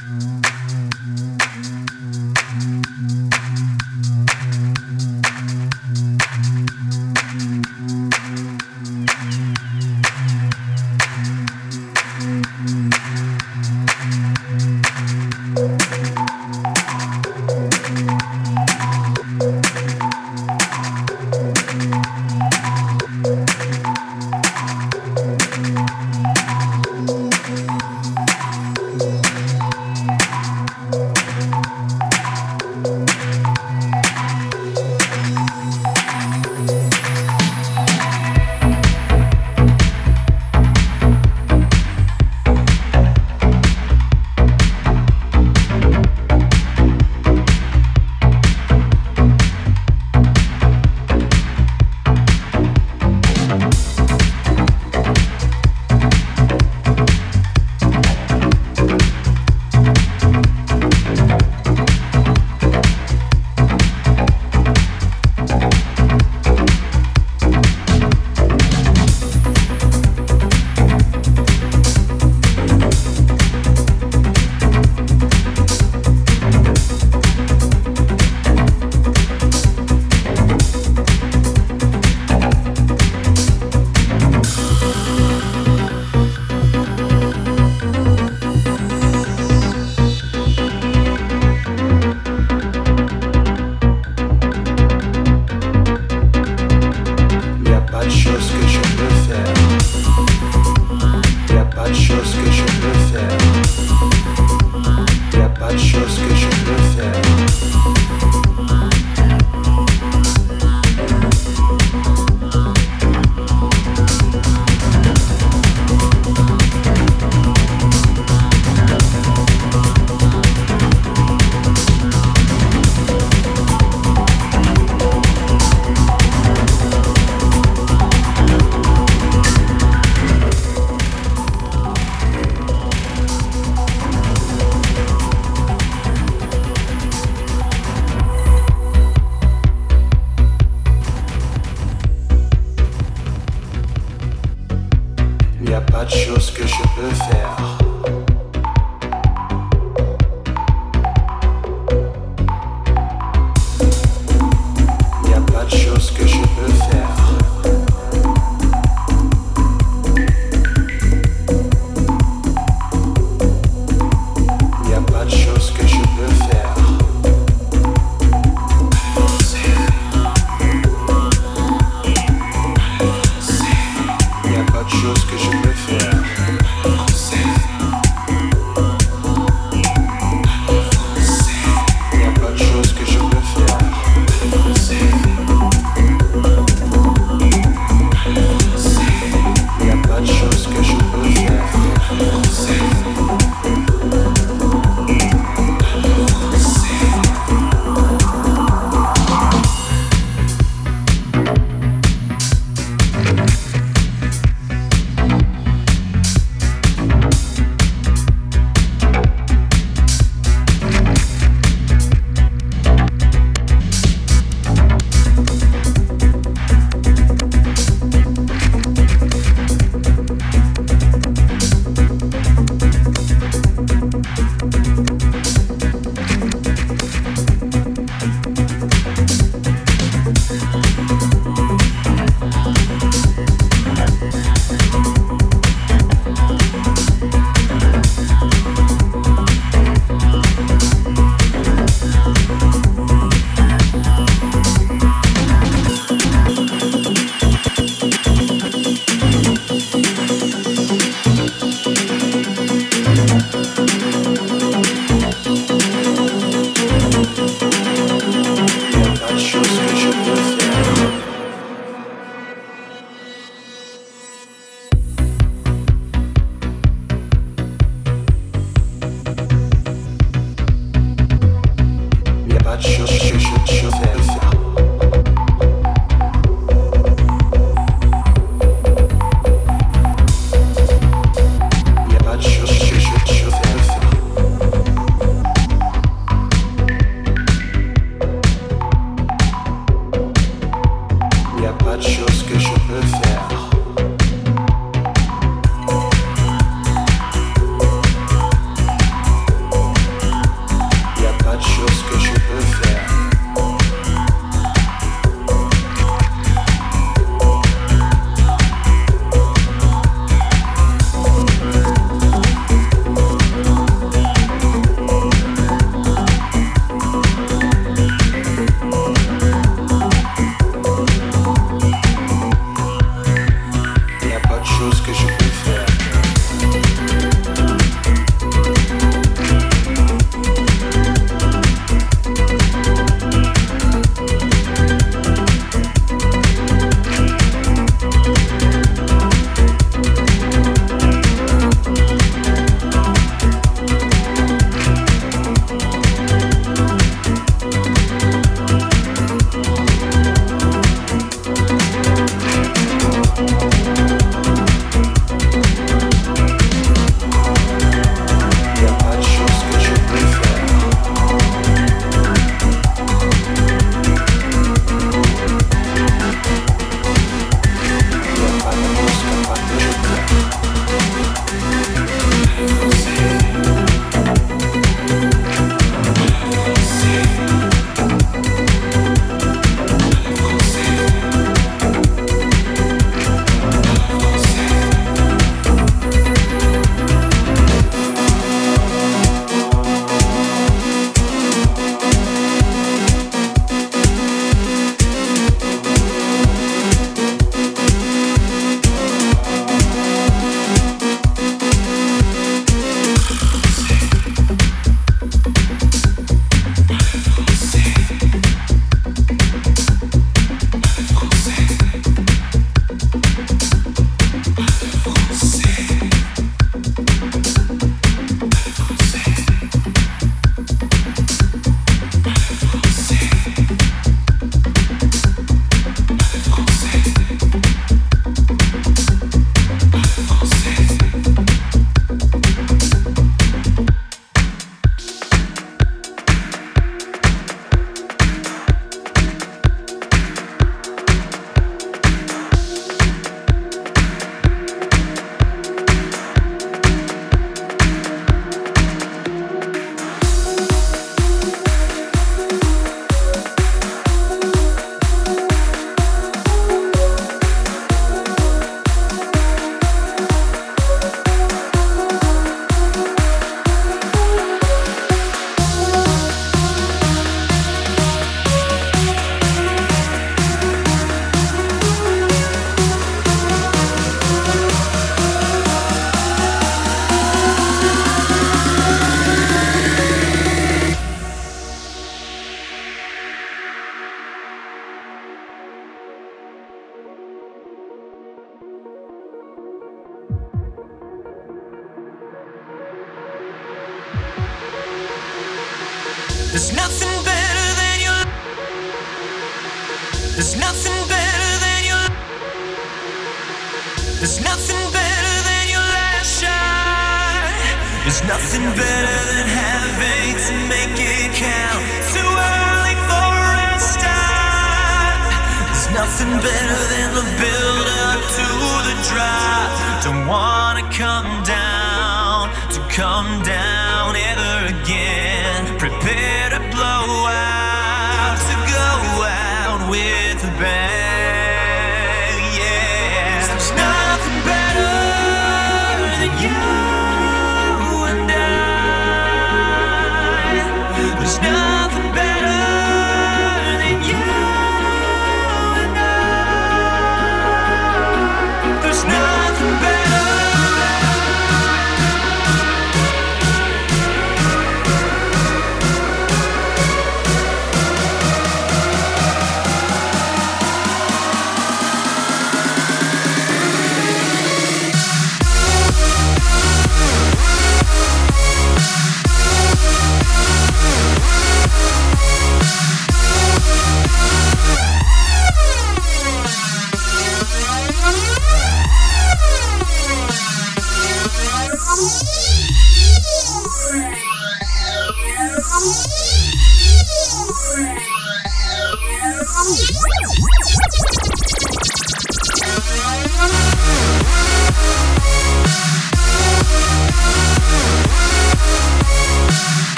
Mm-hmm. Chose que je peux faire.